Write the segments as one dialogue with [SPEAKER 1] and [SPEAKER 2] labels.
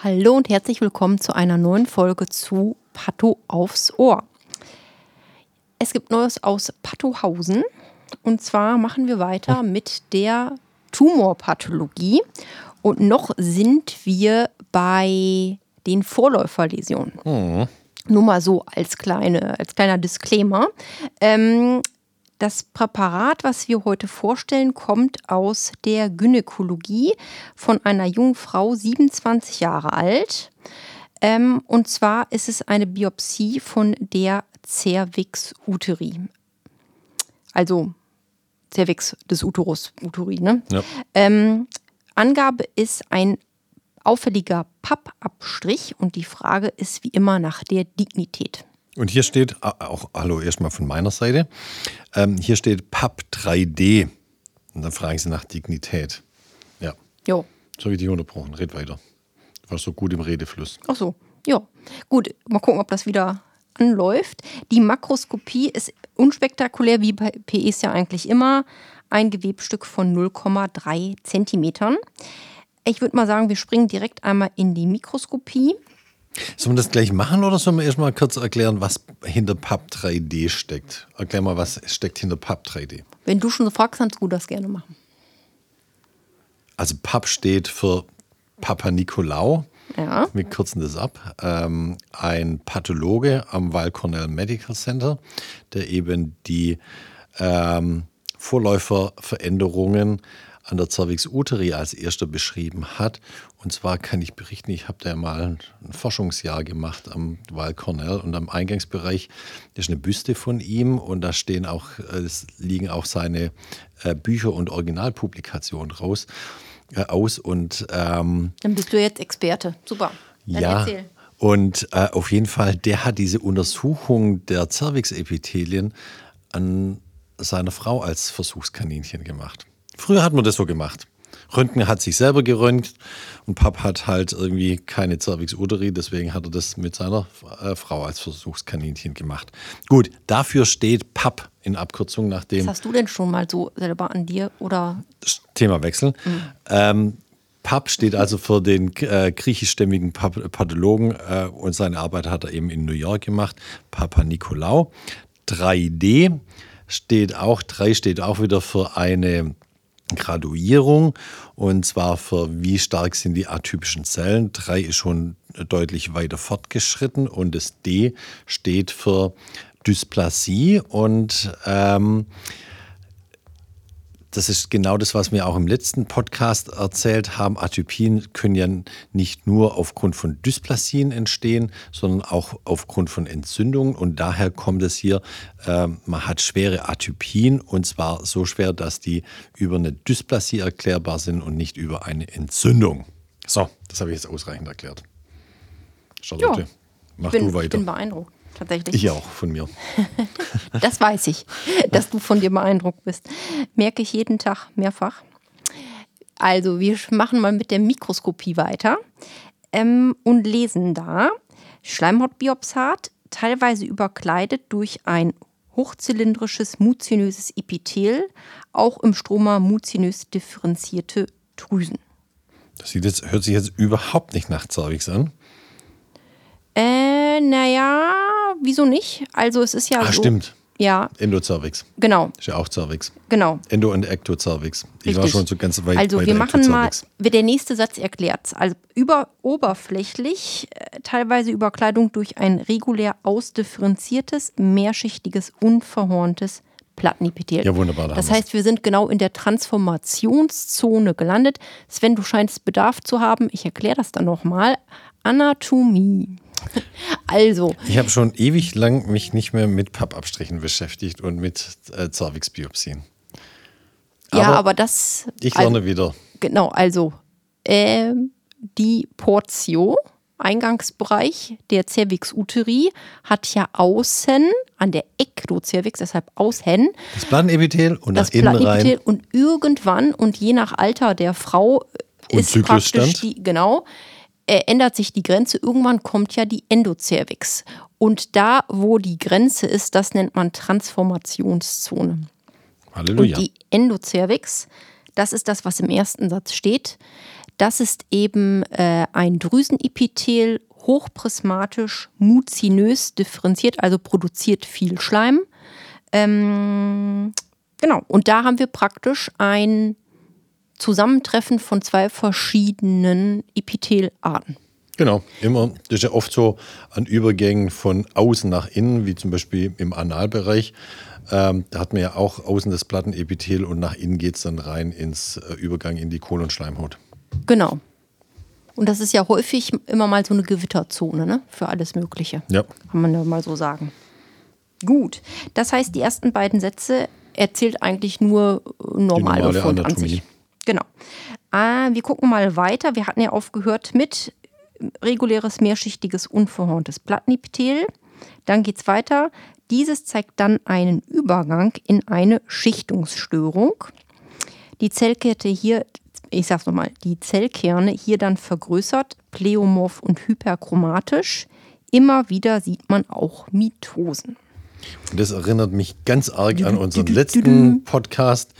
[SPEAKER 1] Hallo und herzlich willkommen zu einer neuen Folge zu Patho aufs Ohr. Es gibt Neues aus Pathohausen und zwar machen wir weiter mit der Tumorpathologie und noch sind wir bei den Vorläuferläsionen. Mhm. Nur mal so als, kleine, als kleiner Disclaimer. Ähm, das Präparat, was wir heute vorstellen, kommt aus der Gynäkologie von einer jungen Frau, 27 Jahre alt. Ähm, und zwar ist es eine Biopsie von der Cervix uteri. Also Cervix des Uterus, Uteri. Ne? Ja. Ähm, Angabe ist ein auffälliger Pappabstrich und die Frage ist wie immer nach der Dignität.
[SPEAKER 2] Und hier steht, auch hallo erstmal von meiner Seite, ähm, hier steht PAP 3D. Und dann fragen Sie nach Dignität. Ja.
[SPEAKER 1] Jo.
[SPEAKER 2] So habe ich dich unterbrochen. Red weiter. Du warst so gut im Redefluss.
[SPEAKER 1] Ach so. Ja. Gut, mal gucken, ob das wieder anläuft. Die Makroskopie ist unspektakulär, wie bei PEs ja eigentlich immer. Ein Gewebstück von 0,3 Zentimetern. Ich würde mal sagen, wir springen direkt einmal in die Mikroskopie.
[SPEAKER 2] Sollen wir das gleich machen oder sollen wir erstmal kurz erklären, was hinter PAP 3D steckt? Erklär mal, was steckt hinter PAP 3D?
[SPEAKER 1] Wenn du schon so fragst, kannst du das gerne machen.
[SPEAKER 2] Also PAP steht für Papa Nicolau.
[SPEAKER 1] Ja.
[SPEAKER 2] Wir kürzen das ab. Ähm, ein Pathologe am Weill Cornell Medical Center, der eben die ähm, Vorläuferveränderungen an der Cervix uteri als erster beschrieben hat. Und zwar kann ich berichten, ich habe da mal ein Forschungsjahr gemacht am Weill Cornell und am Eingangsbereich ist eine Büste von ihm und da stehen auch, äh, es liegen auch seine äh, Bücher und Originalpublikationen raus, äh, aus. Und, ähm,
[SPEAKER 1] Dann bist du jetzt Experte. Super.
[SPEAKER 2] Dann ja. Erzähl. Und äh, auf jeden Fall, der hat diese Untersuchung der Cervix-Epithelien an seiner Frau als Versuchskaninchen gemacht. Früher hat man das so gemacht. Röntgen hat sich selber geröntgt und Pap hat halt irgendwie keine Cervix uteri, deswegen hat er das mit seiner äh, Frau als Versuchskaninchen gemacht. Gut, dafür steht Pap in Abkürzung nach dem.
[SPEAKER 1] Was hast du denn schon mal so selber an dir oder?
[SPEAKER 2] Thema Wechsel. Mhm. Ähm, Pap steht also für den äh, griechischstämmigen Pathologen äh, und seine Arbeit hat er eben in New York gemacht, Papa Nikolaou. 3D steht auch, 3 steht auch wieder für eine Graduierung. Und zwar für wie stark sind die atypischen Zellen. Drei ist schon deutlich weiter fortgeschritten. Und das D steht für Dysplasie. Und ähm, das ist genau das, was wir auch im letzten Podcast erzählt haben. Atypien können ja nicht nur aufgrund von Dysplasien entstehen, sondern auch aufgrund von Entzündungen. Und daher kommt es hier, äh, man hat schwere Atypien und zwar so schwer, dass die über eine Dysplasie erklärbar sind und nicht über eine Entzündung. So, das habe ich jetzt ausreichend erklärt.
[SPEAKER 1] Charlotte, ja, mach bin, du weiter. Ich bin beeindruckt tatsächlich.
[SPEAKER 2] Ich auch, von mir.
[SPEAKER 1] das weiß ich, dass du von dir beeindruckt bist. Merke ich jeden Tag mehrfach. Also, wir machen mal mit der Mikroskopie weiter ähm, und lesen da Schleimhautbiopsat, teilweise überkleidet durch ein hochzylindrisches muzinöses Epithel, auch im Stroma muzinös differenzierte Drüsen.
[SPEAKER 2] Das jetzt, hört sich jetzt überhaupt nicht nach Cervix an.
[SPEAKER 1] Äh, naja, wieso nicht? Also es ist ja
[SPEAKER 2] ah,
[SPEAKER 1] so.
[SPEAKER 2] stimmt.
[SPEAKER 1] Ja.
[SPEAKER 2] Endocervix.
[SPEAKER 1] Genau.
[SPEAKER 2] Ist ja auch Cervix.
[SPEAKER 1] Genau.
[SPEAKER 2] Endo- und Ektocervix. Ich war schon so ganz weit
[SPEAKER 1] Also wir machen mal, wie der nächste Satz erklärt. Also über, oberflächlich, äh, teilweise Überkleidung durch ein regulär ausdifferenziertes, mehrschichtiges, unverhorntes Plattenepithel.
[SPEAKER 2] Ja, wunderbar.
[SPEAKER 1] Das heißt, wir sind genau in der Transformationszone gelandet. Sven, du scheinst Bedarf zu haben. Ich erkläre das dann nochmal. Anatomie. Also.
[SPEAKER 2] Ich habe schon ewig lang mich nicht mehr mit Pappabstrichen beschäftigt und mit äh, Cervixbiopsien.
[SPEAKER 1] ja,
[SPEAKER 2] Aber
[SPEAKER 1] das.
[SPEAKER 2] Ich
[SPEAKER 1] also,
[SPEAKER 2] lerne wieder.
[SPEAKER 1] Genau, also ähm, die Portio, Eingangsbereich der Cervix uteri, hat ja außen an der Ektocervix, deshalb außen,
[SPEAKER 2] Das Plattenepithel und
[SPEAKER 1] das
[SPEAKER 2] nach innen rein.
[SPEAKER 1] Und irgendwann und je nach Alter der Frau
[SPEAKER 2] Und
[SPEAKER 1] ist praktisch die, genau, äh, ändert sich die Grenze. Irgendwann kommt ja die Endocervix. Und da, wo die Grenze ist, das nennt man Transformationszone.
[SPEAKER 2] Halleluja.
[SPEAKER 1] Und die Endocervix, das ist das, was im ersten Satz steht. Das ist eben äh, ein Drüsenepithel, hochprismatisch, muzinös differenziert, also produziert viel Schleim. Ähm, genau, und da haben wir praktisch ein Zusammentreffen von zwei verschiedenen Epithelarten.
[SPEAKER 2] Genau, immer. Das ist ja oft so an Übergängen von außen nach innen, wie zum Beispiel im Analbereich. Ähm, da hat man ja auch außen das Plattenepithel und nach innen geht es dann rein ins äh, Übergang in die Kolonschleimhaut.
[SPEAKER 1] Genau. Und das ist ja häufig immer mal so eine Gewitterzone ne? für alles Mögliche.
[SPEAKER 2] Ja.
[SPEAKER 1] Kann man ja mal so sagen. Gut. Das heißt, die ersten beiden Sätze erzählt eigentlich nur äh, Normalbefund
[SPEAKER 2] normale
[SPEAKER 1] an
[SPEAKER 2] Anatomie.
[SPEAKER 1] Genau. Äh, wir gucken mal weiter. Wir hatten ja aufgehört mit reguläres mehrschichtiges unverhorntes Plattenepithel. Dann geht es weiter. Dieses zeigt dann einen Übergang in eine Schichtungsstörung. Die Zellkette hier, ich sag's nochmal, die Zellkerne hier dann vergrößert, pleomorph und hyperchromatisch. Immer wieder sieht man auch Mitosen.
[SPEAKER 2] Das erinnert mich ganz arg an unseren letzten Podcast.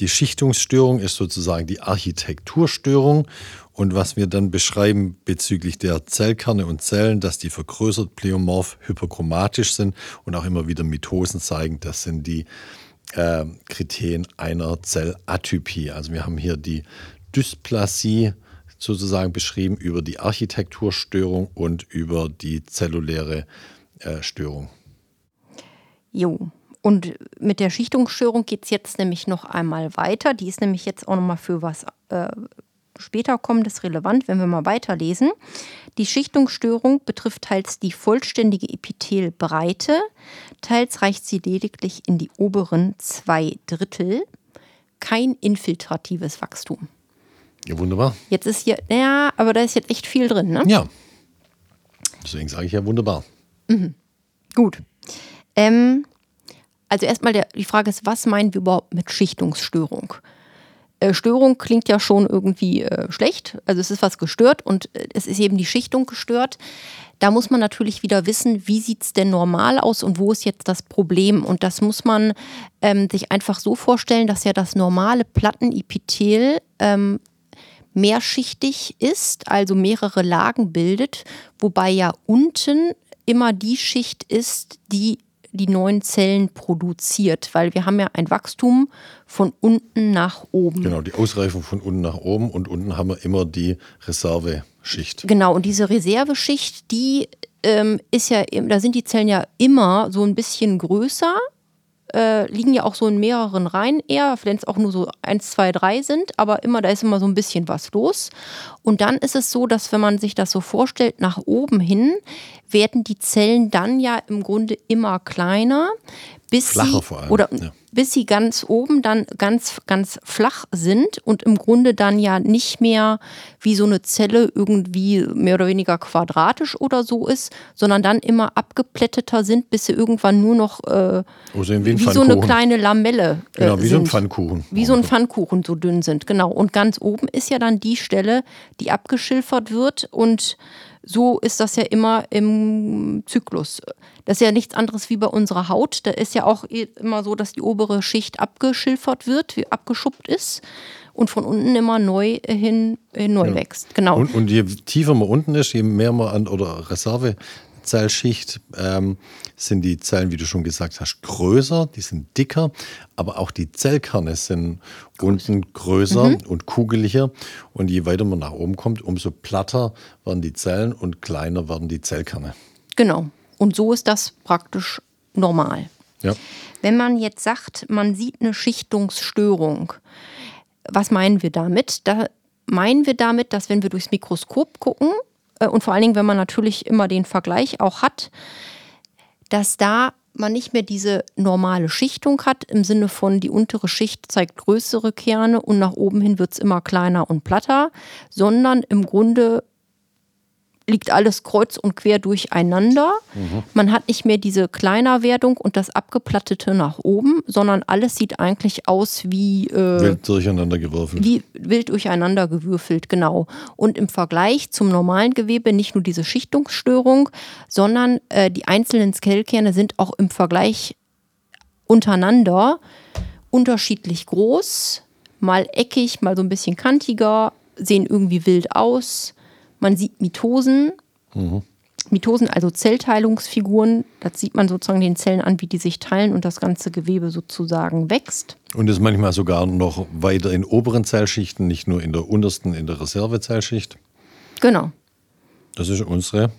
[SPEAKER 2] Die Schichtungsstörung ist sozusagen die Architekturstörung. Und was wir dann beschreiben bezüglich der Zellkerne und Zellen, dass die vergrößert pleomorph hyperchromatisch sind und auch immer wieder Mitosen zeigen, das sind die äh, Kriterien einer Zellatypie. Also wir haben hier die Dysplasie sozusagen beschrieben über die Architekturstörung und über die zelluläre äh, Störung.
[SPEAKER 1] Jo. Und mit der Schichtungsstörung geht es jetzt nämlich noch einmal weiter. Die ist nämlich jetzt auch nochmal für was äh, später kommendes relevant, wenn wir mal weiterlesen. Die Schichtungsstörung betrifft teils die vollständige Epithelbreite, teils reicht sie lediglich in die oberen zwei Drittel. Kein infiltratives Wachstum.
[SPEAKER 2] Ja, wunderbar.
[SPEAKER 1] Jetzt ist hier, ja, aber da ist jetzt echt viel drin, ne?
[SPEAKER 2] Ja. Deswegen sage ich ja wunderbar.
[SPEAKER 1] Gut. Ähm, also erstmal der, die Frage ist, was meinen wir überhaupt mit Schichtungsstörung? Äh, Störung klingt ja schon irgendwie äh, schlecht. Also es ist was gestört und äh, es ist eben die Schichtung gestört. Da muss man natürlich wieder wissen, wie sieht es denn normal aus und wo ist jetzt das Problem? Und das muss man ähm, sich einfach so vorstellen, dass ja das normale Plattenepithel ähm, mehrschichtig ist, also mehrere Lagen bildet, wobei ja unten immer die Schicht ist, die die neuen Zellen produziert, weil wir haben ja ein Wachstum von unten nach oben.
[SPEAKER 2] Genau, die Ausreifung von unten nach oben und unten haben wir immer die Reserveschicht.
[SPEAKER 1] Genau, und diese Reserveschicht, die ähm, ist ja, da sind die Zellen ja immer so ein bisschen größer, äh, liegen ja auch so in mehreren Reihen eher, wenn es auch nur so eins, zwei, drei sind, aber immer, da ist immer so ein bisschen was los. Und dann ist es so, dass wenn man sich das so vorstellt, nach oben hin werden die Zellen dann ja im Grunde immer kleiner, bis
[SPEAKER 2] Flacher
[SPEAKER 1] sie,
[SPEAKER 2] vor allem,
[SPEAKER 1] oder
[SPEAKER 2] ja.
[SPEAKER 1] bis sie ganz oben dann ganz, ganz flach sind und im Grunde dann ja nicht mehr wie so eine Zelle irgendwie mehr oder weniger quadratisch oder so ist, sondern dann immer abgeplätteter sind, bis sie irgendwann nur noch äh,
[SPEAKER 2] sehen wie
[SPEAKER 1] so eine kleine Lamelle äh,
[SPEAKER 2] Genau, wie so ein
[SPEAKER 1] sind.
[SPEAKER 2] Pfannkuchen.
[SPEAKER 1] Wie so ein Pfannkuchen so dünn sind, genau. Und ganz oben ist ja dann die Stelle, die abgeschilfert wird und so ist das ja immer im Zyklus. Das ist ja nichts anderes wie bei unserer Haut. Da ist ja auch immer so, dass die obere Schicht abgeschilfert wird, wie abgeschuppt ist und von unten immer neu hin, hin neu wächst. Genau.
[SPEAKER 2] Und, und je tiefer man unten ist, je mehr man an oder Reservezellschicht, ähm, sind die Zellen, wie du schon gesagt hast, größer, die sind dicker, aber auch die Zellkerne sind unten größer
[SPEAKER 1] Mhm.
[SPEAKER 2] und kugeliger. Und je weiter man nach oben kommt, umso platter werden die Zellen und kleiner werden die Zellkerne.
[SPEAKER 1] Genau. Und so ist das praktisch normal.
[SPEAKER 2] Ja.
[SPEAKER 1] Wenn man jetzt sagt, man sieht eine Schichtungsstörung, was meinen wir damit? Da meinen wir damit, dass wenn wir durchs Mikroskop gucken und vor allen Dingen, wenn man natürlich immer den Vergleich auch hat, dass da man nicht mehr diese normale Schichtung hat, im Sinne von die untere Schicht zeigt größere Kerne und nach oben hin wird es immer kleiner und platter, sondern im Grunde liegt alles kreuz und quer durcheinander. Mhm. Man hat nicht mehr diese Kleinerwerdung und das Abgeplattete nach oben, sondern alles sieht eigentlich aus wie
[SPEAKER 2] äh, wild durcheinander gewürfelt.
[SPEAKER 1] Wie wild durcheinander gewürfelt, genau. Und im Vergleich zum normalen Gewebe nicht nur diese Schichtungsstörung, sondern äh, die einzelnen Skellkerne sind auch im Vergleich untereinander unterschiedlich groß, mal eckig, mal so ein bisschen kantiger, sehen irgendwie wild aus man sieht Mitosen. Mhm. Mitosen, also Zellteilungsfiguren, das sieht man sozusagen den Zellen an, wie die sich teilen und das ganze Gewebe sozusagen wächst.
[SPEAKER 2] Und ist manchmal sogar noch weiter in oberen Zellschichten, nicht nur in der untersten, in der Reservezellschicht.
[SPEAKER 1] Genau.
[SPEAKER 2] Das ist unsere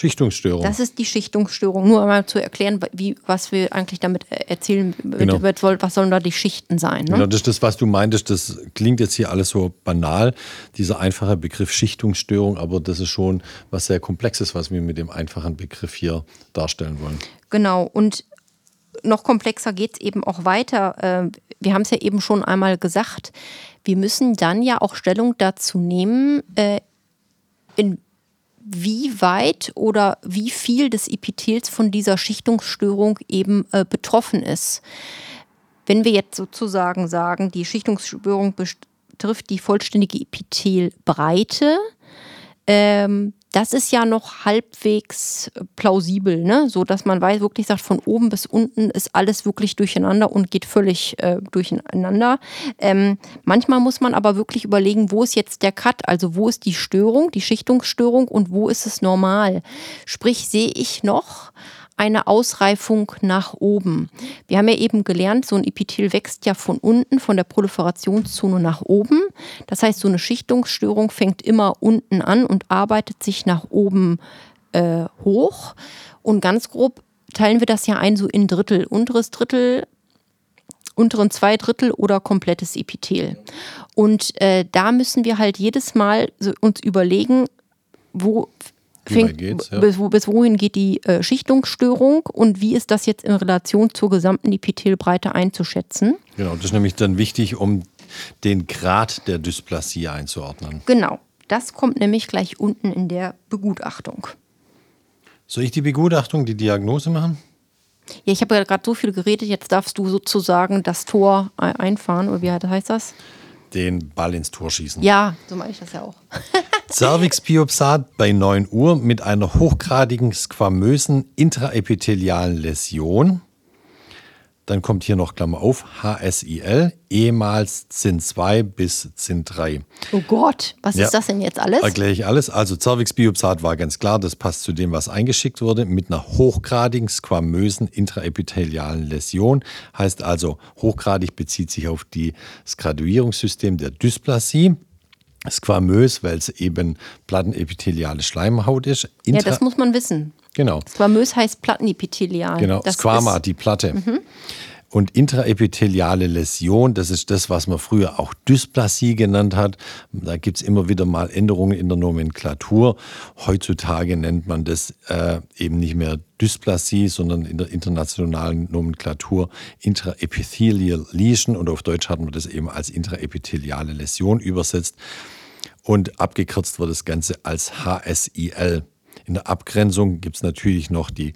[SPEAKER 2] Schichtungsstörung.
[SPEAKER 1] Das ist die Schichtungsstörung. Nur einmal zu erklären, wie, was wir eigentlich damit erzählen, genau. was sollen da die Schichten sein. Ne?
[SPEAKER 2] Genau, das ist das, was du meintest. Das klingt jetzt hier alles so banal, dieser einfache Begriff Schichtungsstörung, aber das ist schon was sehr Komplexes, was wir mit dem einfachen Begriff hier darstellen wollen.
[SPEAKER 1] Genau, und noch komplexer geht es eben auch weiter. Ähm, wir haben es ja eben schon einmal gesagt. Wir müssen dann ja auch Stellung dazu nehmen, äh, in wie weit oder wie viel des Epithels von dieser Schichtungsstörung eben äh, betroffen ist. Wenn wir jetzt sozusagen sagen, die Schichtungsstörung betrifft die vollständige Epithelbreite, ähm, das ist ja noch halbwegs plausibel, ne? so dass man weiß, wirklich sagt, von oben bis unten ist alles wirklich durcheinander und geht völlig äh, durcheinander. Ähm, manchmal muss man aber wirklich überlegen, wo ist jetzt der Cut, also wo ist die Störung, die Schichtungsstörung und wo ist es normal. Sprich, sehe ich noch eine Ausreifung nach oben. Wir haben ja eben gelernt, so ein Epithel wächst ja von unten, von der Proliferationszone nach oben. Das heißt, so eine Schichtungsstörung fängt immer unten an und arbeitet sich nach oben äh, hoch. Und ganz grob teilen wir das ja ein so in Drittel. Unteres Drittel unteren zwei Drittel oder komplettes Epithel. Und äh, da müssen wir halt jedes Mal so uns überlegen, wo fängt, bis, bis, wohin geht die äh, Schichtungsstörung und wie ist das jetzt in Relation zur gesamten Epithelbreite einzuschätzen?
[SPEAKER 2] Genau, das ist nämlich dann wichtig, um den Grad der Dysplasie einzuordnen.
[SPEAKER 1] Genau, das kommt nämlich gleich unten in der Begutachtung.
[SPEAKER 2] Soll ich die Begutachtung, die Diagnose machen?
[SPEAKER 1] Ja, ich habe ja gerade so viel geredet, jetzt darfst du sozusagen das Tor einfahren, oder wie heißt das?
[SPEAKER 2] Den Ball ins Tor schießen.
[SPEAKER 1] Ja, so mache ich das ja auch.
[SPEAKER 2] Cervixbiopsat bei 9 Uhr mit einer hochgradigen squamösen intraepithelialen Läsion. Dann kommt hier noch Klammer auf, HSIL, ehemals ZIN2 bis ZIN3.
[SPEAKER 1] Oh Gott, was ja, ist das denn jetzt alles?
[SPEAKER 2] Erkläre ich alles. Also Cervixbiopsat war ganz klar, das passt zu dem, was eingeschickt wurde, mit einer hochgradigen squamösen intraepithelialen Läsion. Heißt also, hochgradig bezieht sich auf das Graduierungssystem der Dysplasie squamös, weil es eben plattenepitheliale Schleimhaut ist.
[SPEAKER 1] Intra ja, das muss man wissen.
[SPEAKER 2] Genau.
[SPEAKER 1] Squamös heißt plattenepithelial.
[SPEAKER 2] Genau, das Squama, die Platte. Mhm. Und intraepitheliale Läsion, das ist das, was man früher auch Dysplasie genannt hat. Da gibt es immer wieder mal Änderungen in der Nomenklatur. Heutzutage nennt man das äh, eben nicht mehr Dysplasie, sondern in der internationalen Nomenklatur Intraepithelial Lesion und auf Deutsch hat man das eben als intraepitheliale Läsion übersetzt. Und abgekürzt wird das Ganze als HSIL. In der Abgrenzung gibt es natürlich noch die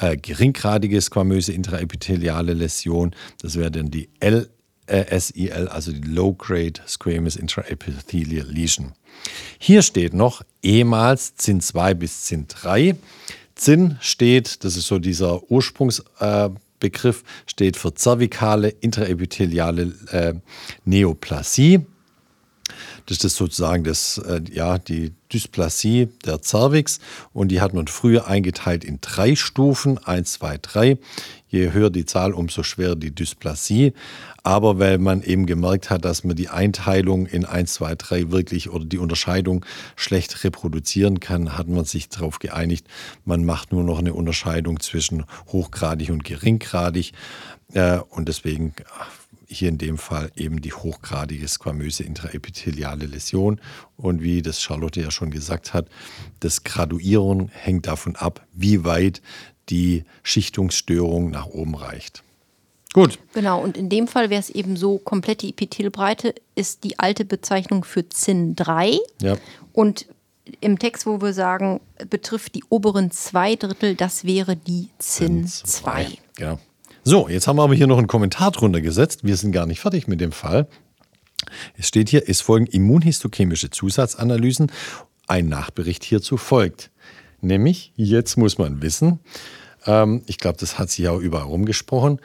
[SPEAKER 2] äh, geringgradige squamöse intraepitheliale Läsion. Das wäre dann die LSIL, also die Low-Grade Squamous Intraepithelial Lesion. Hier steht noch ehemals ZIN 2 bis ZIN 3. ZIN steht, das ist so dieser Ursprungsbegriff, äh, steht für zervikale intraepitheliale äh, Neoplasie. Das ist sozusagen das, äh, ja, die Dysplasie der Cervix und die hat man früher eingeteilt in drei Stufen, 1, 2, 3. Je höher die Zahl, umso schwerer die Dysplasie. Aber weil man eben gemerkt hat, dass man die Einteilung in 1, 2, 3 wirklich oder die Unterscheidung schlecht reproduzieren kann, hat man sich darauf geeinigt, man macht nur noch eine Unterscheidung zwischen hochgradig und geringgradig. Äh, und deswegen hier in dem Fall eben die hochgradige squamöse intraepitheliale Läsion. Und wie das Charlotte ja schon gesagt hat, das Graduieren hängt davon ab, wie weit die Schichtungsstörung nach oben reicht. Gut.
[SPEAKER 1] Genau, und in dem Fall wäre es eben so, komplette Epithelbreite ist die alte Bezeichnung für ZIN 3.
[SPEAKER 2] Ja.
[SPEAKER 1] Und im Text, wo wir sagen, betrifft die oberen zwei Drittel, das wäre die ZIN 2.
[SPEAKER 2] Genau. So, jetzt haben wir aber hier noch einen Kommentar drunter gesetzt. Wir sind gar nicht fertig mit dem Fall. Es steht hier, es folgen immunhistochemische Zusatzanalysen. Ein Nachbericht hierzu folgt. Nämlich, jetzt muss man wissen, ähm, ich glaube, das hat sich auch überall rumgesprochen,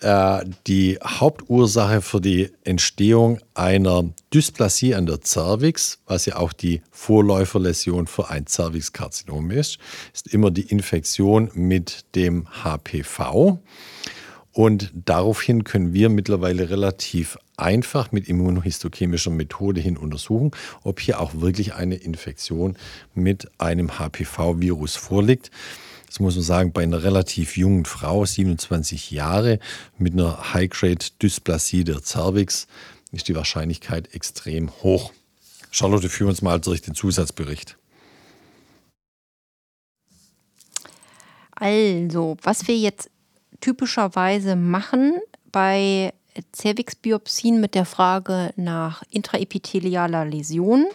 [SPEAKER 2] äh, die Hauptursache für die Entstehung einer Dysplasie an der Cervix, was ja auch die Vorläuferläsion für ein Cervixkarzinom ist, ist immer die Infektion mit dem HPV. Und daraufhin können wir mittlerweile relativ einfach mit immunohistochemischer Methode hin untersuchen, ob hier auch wirklich eine Infektion mit einem HPV-Virus vorliegt das muss man sagen, bei einer relativ jungen Frau, 27 Jahre, mit einer High-Grade-Dysplasie der Cervix, ist die Wahrscheinlichkeit extrem hoch. Charlotte, führ uns mal durch den Zusatzbericht.
[SPEAKER 1] Also, was wir jetzt typischerweise machen bei Cervixbiopsien mit der Frage nach intraepithelialer Läsion,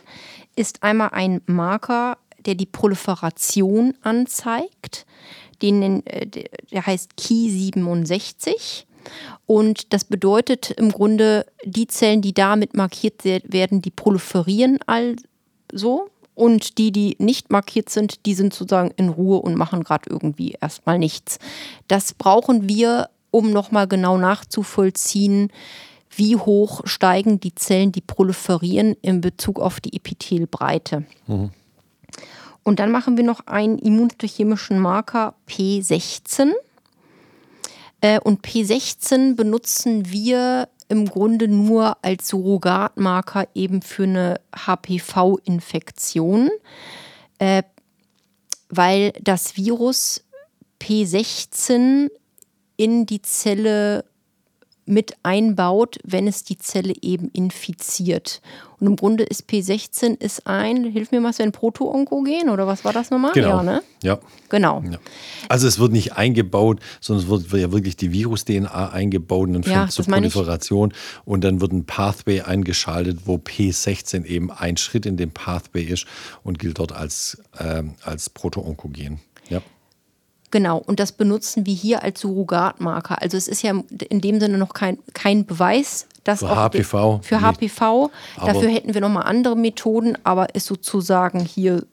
[SPEAKER 1] ist einmal ein Marker der die Proliferation anzeigt. Den, äh, der heißt Ki 67. Und das bedeutet im Grunde, die Zellen, die damit markiert werden, die proliferieren also. Und die, die nicht markiert sind, die sind sozusagen in Ruhe und machen gerade irgendwie erstmal nichts. Das brauchen wir, um nochmal genau nachzuvollziehen, wie hoch steigen die Zellen, die proliferieren in Bezug auf die Epithelbreite. Mhm. Und dann machen wir noch einen immunhistochemischen Marker P16. Äh, und P16 benutzen wir im Grunde nur als Surrogatmarker eben für eine HPV-Infektion, äh, weil das Virus P16 in die Zelle mit einbaut, wenn es die Zelle eben infiziert. Und im Grunde ist P16 ist ein, hilf mir mal, ein Proto-Onkogen oder was war das nochmal?
[SPEAKER 2] Genau.
[SPEAKER 1] Ja, ne?
[SPEAKER 2] ja.
[SPEAKER 1] Genau.
[SPEAKER 2] Ja. Also es wird nicht eingebaut, sondern es wird ja wirklich die Virus-DNA eingebaut und dann ja, zur Proliferation und dann wird ein Pathway eingeschaltet, wo P16 eben ein Schritt in dem Pathway ist und gilt dort als, äh, als Proto-Onkogen. Ja.
[SPEAKER 1] Genau, und das benutzen wir hier als Surrogatmarker. Also es ist ja in dem Sinne noch kein, kein Beweis, dass
[SPEAKER 2] für HPV.
[SPEAKER 1] Für HPV. Dafür hätten wir nochmal andere Methoden, aber ist sozusagen hier,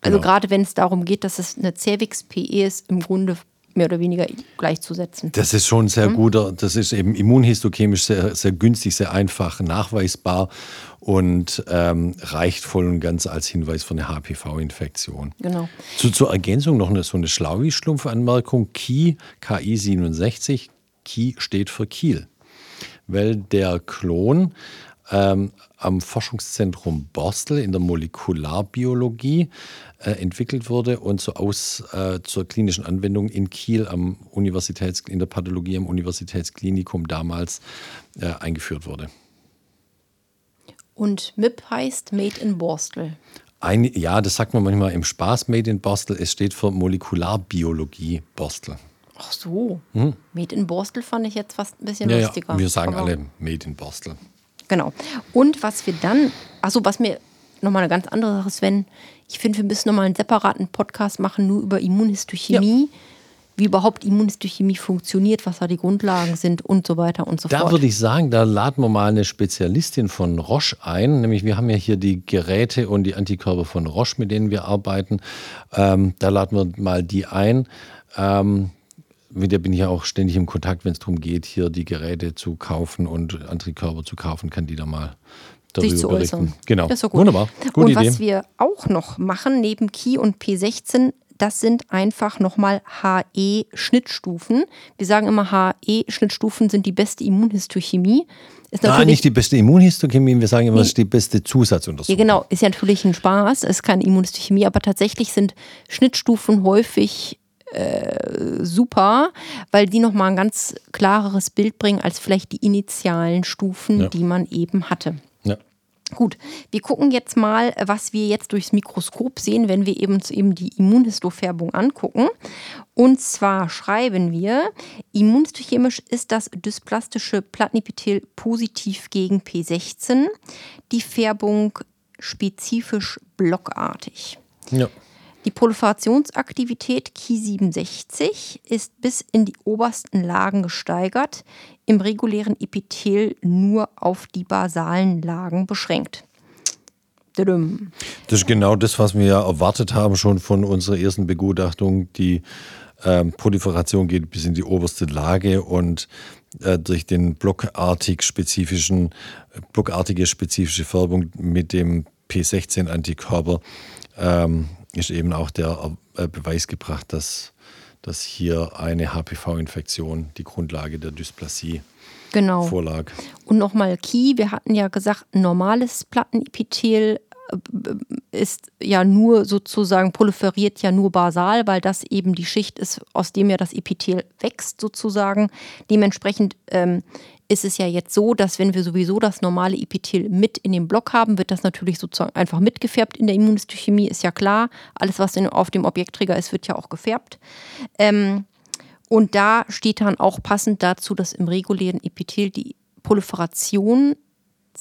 [SPEAKER 1] also genau. gerade wenn es darum geht, dass es eine Cervix-PE ist, im Grunde mehr oder weniger gleichzusetzen.
[SPEAKER 2] Das ist schon sehr mhm. guter, das ist eben immunhistochemisch sehr, sehr günstig, sehr einfach nachweisbar und ähm, reicht voll und ganz als Hinweis für eine HPV-Infektion.
[SPEAKER 1] Genau.
[SPEAKER 2] Zu, zur Ergänzung noch eine, so eine Schlauwi-Schlumpfanmerkung. KI, KI 67, KI steht für Kiel, weil der Klon ähm, am Forschungszentrum Borstel in der Molekularbiologie äh, entwickelt wurde und so aus äh, zur klinischen Anwendung in Kiel am Universitäts in der Pathologie am Universitätsklinikum damals äh, eingeführt wurde.
[SPEAKER 1] Und MIP heißt Made in Borstel.
[SPEAKER 2] Ein, ja, das sagt man manchmal im Spaß Made in Borstel. Es steht für Molekularbiologie Borstel.
[SPEAKER 1] Ach so. Hm? Made in Borstel fand ich jetzt fast ein bisschen
[SPEAKER 2] ja,
[SPEAKER 1] lustiger.
[SPEAKER 2] Ja, wir sagen alle Made in Borstel.
[SPEAKER 1] Genau. Und was wir dann, achso, was mir nochmal eine ganz andere Sache, Sven, ich finde, wir müssen nochmal einen separaten Podcast machen, nur über Immunhistochemie. Ja. Wie überhaupt Immunhistochemie funktioniert, was da die Grundlagen sind und so weiter und so
[SPEAKER 2] da
[SPEAKER 1] fort.
[SPEAKER 2] Da würde ich sagen, da laden wir mal eine Spezialistin von Roche ein. Nämlich, wir haben ja hier die Geräte und die Antikörper von Roche, mit denen wir arbeiten. Ähm, da laden wir mal die ein. Ähm, mit der bin ich ja auch ständig im Kontakt, wenn es darum geht, hier die Geräte zu kaufen und Antikörper zu kaufen, kann die da mal darüber Sich zu berichten. Äußern. Genau.
[SPEAKER 1] Das ist so gut.
[SPEAKER 2] Wunderbar.
[SPEAKER 1] Gute und Idee. was wir auch noch machen, neben Key und P16, das sind einfach nochmal HE-Schnittstufen. Wir sagen immer, HE-Schnittstufen sind die beste Immunhistochemie.
[SPEAKER 2] Ist ah, nicht die beste Immunhistochemie, wir sagen immer, es ist die beste Zusatzuntersuchung.
[SPEAKER 1] Ja, genau, ist ja natürlich ein Spaß, ist keine Immunhistochemie, aber tatsächlich sind Schnittstufen häufig äh, super, weil die nochmal ein ganz klareres Bild bringen als vielleicht die initialen Stufen,
[SPEAKER 2] Ja.
[SPEAKER 1] die man eben hatte.
[SPEAKER 2] Ja.
[SPEAKER 1] Gut, wir gucken jetzt mal, was wir jetzt durchs Mikroskop sehen, wenn wir eben, eben die Immunhistofärbung angucken. Und zwar schreiben wir, immunhistochemisch ist das dysplastische Plattenepithel positiv gegen P16, die Färbung spezifisch blockartig.
[SPEAKER 2] Ja.
[SPEAKER 1] Die Proliferationsaktivität Ki67 ist bis in die obersten Lagen gesteigert, im regulären Epithel nur auf die basalen Lagen beschränkt.
[SPEAKER 2] Das ist genau das, was wir erwartet haben schon von unserer ersten Begutachtung. Die ähm, Proliferation geht bis in die oberste Lage und äh, durch den blockartig spezifischen, blockartige spezifische Färbung mit dem P16-Antikörper ähm, ist eben auch der äh, Beweis gebracht, dass, dass hier eine HPV-Infektion die Grundlage der Dysplasie
[SPEAKER 1] Genau.
[SPEAKER 2] vorlag.
[SPEAKER 1] Und nochmal Ki, wir hatten ja gesagt, ein normales Plattenepithel äh, ist ja nur sozusagen, proliferiert ja nur basal, weil das eben die Schicht ist, aus dem ja das Epithel wächst sozusagen. Dementsprechend ähm, ist es ja jetzt so, dass wenn wir sowieso das normale Epithel mit in den Block haben, wird das natürlich sozusagen einfach mitgefärbt in der Immunhistochemie, ist ja klar. Alles, was in, auf dem Objektträger ist, wird ja auch gefärbt. Ähm, und da steht dann auch passend dazu, dass im regulären Epithel die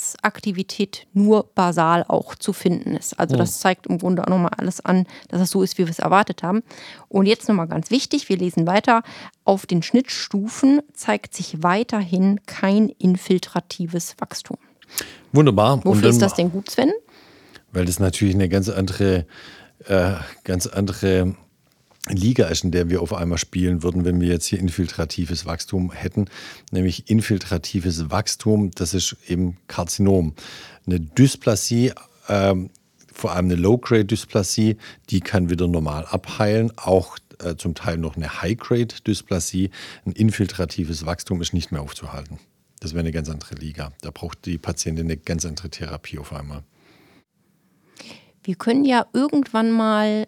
[SPEAKER 1] Proliferationsaktivität nur basal auch zu finden ist. Also das zeigt im Grunde auch nochmal alles an, dass es so ist, wie wir es erwartet haben. Und jetzt nochmal ganz wichtig, wir lesen weiter. Auf den Schnittstufen zeigt sich weiterhin kein infiltratives Wachstum.
[SPEAKER 2] Wunderbar.
[SPEAKER 1] Wofür ist das denn gut, Sven?
[SPEAKER 2] weil das natürlich eine ganz andere, äh, ganz andere Liga ist, in der wir auf einmal spielen würden, wenn wir jetzt hier infiltratives Wachstum hätten. Nämlich infiltratives Wachstum, das ist eben Karzinom. Eine Dysplasie, ähm, vor allem eine Low-Grade-Dysplasie, die kann wieder normal abheilen. Auch äh, zum Teil noch eine High-Grade-Dysplasie. Ein infiltratives Wachstum ist nicht mehr aufzuhalten. Das wäre eine ganz andere Liga. Da braucht die Patientin eine ganz andere Therapie auf einmal.
[SPEAKER 1] Wir können ja irgendwann mal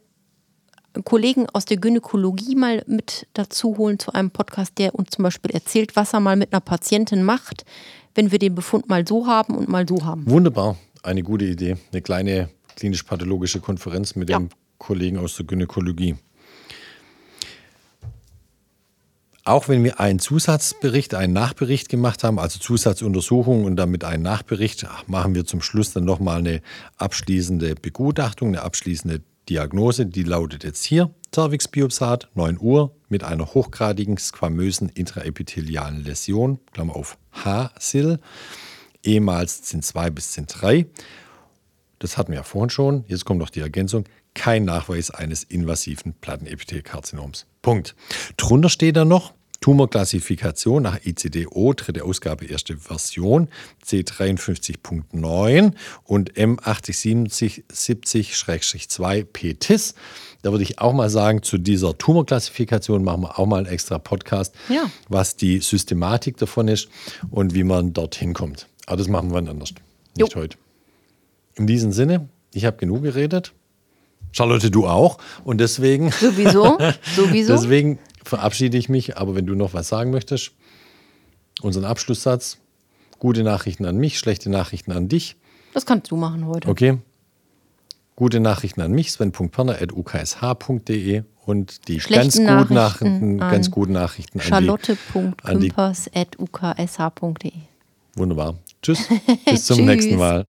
[SPEAKER 1] Kollegen aus der Gynäkologie mal mit dazu holen zu einem Podcast, der uns zum Beispiel erzählt, was er mal mit einer Patientin macht, wenn wir den Befund mal so haben und mal so haben.
[SPEAKER 2] Wunderbar, eine gute Idee. Eine kleine klinisch-pathologische Konferenz mit
[SPEAKER 1] Ja.
[SPEAKER 2] dem Kollegen aus der Gynäkologie. Auch wenn wir einen Zusatzbericht, einen Nachbericht gemacht haben, also Zusatzuntersuchung und damit einen Nachbericht, machen wir zum Schluss dann nochmal eine abschließende Begutachtung, eine abschließende Diagnose. Die lautet jetzt hier: Cervixbiopsat, 9 Uhr, mit einer hochgradigen squamösen intraepithelialen Läsion, Klammer auf H-SIL, ehemals ZIN2 bis ZIN3. Das hatten wir ja vorhin schon. Jetzt kommt noch die Ergänzung. Kein Nachweis eines invasiven Plattenepithelkarzinoms. Punkt. Drunter steht dann noch Tumorklassifikation nach ICD-O, dritte Ausgabe, erste Version, C53.9 und M8070-2 PTIS. Da würde ich auch mal sagen, zu dieser Tumorklassifikation machen wir auch mal einen extra Podcast,
[SPEAKER 1] Ja.
[SPEAKER 2] was die Systematik davon ist und wie man dorthin kommt. Aber das machen wir dann anders, nicht
[SPEAKER 1] Jo.
[SPEAKER 2] heute. In diesem Sinne, ich habe genug geredet. Charlotte, du auch. Und deswegen,
[SPEAKER 1] Sowieso, sowieso.
[SPEAKER 2] deswegen verabschiede ich mich. Aber wenn du noch was sagen möchtest, unseren Abschlusssatz. Gute Nachrichten an mich, schlechte Nachrichten an dich.
[SPEAKER 1] Das kannst du machen heute.
[SPEAKER 2] Okay. Gute Nachrichten an mich, sven.perner.uksh.de und die ganz guten
[SPEAKER 1] Nachrichten
[SPEAKER 2] Nachrichten,
[SPEAKER 1] an
[SPEAKER 2] ganz guten Nachrichten an
[SPEAKER 1] Charlotte.kümpers.uksh.de
[SPEAKER 2] Wunderbar. Tschüss. Bis zum nächsten Mal.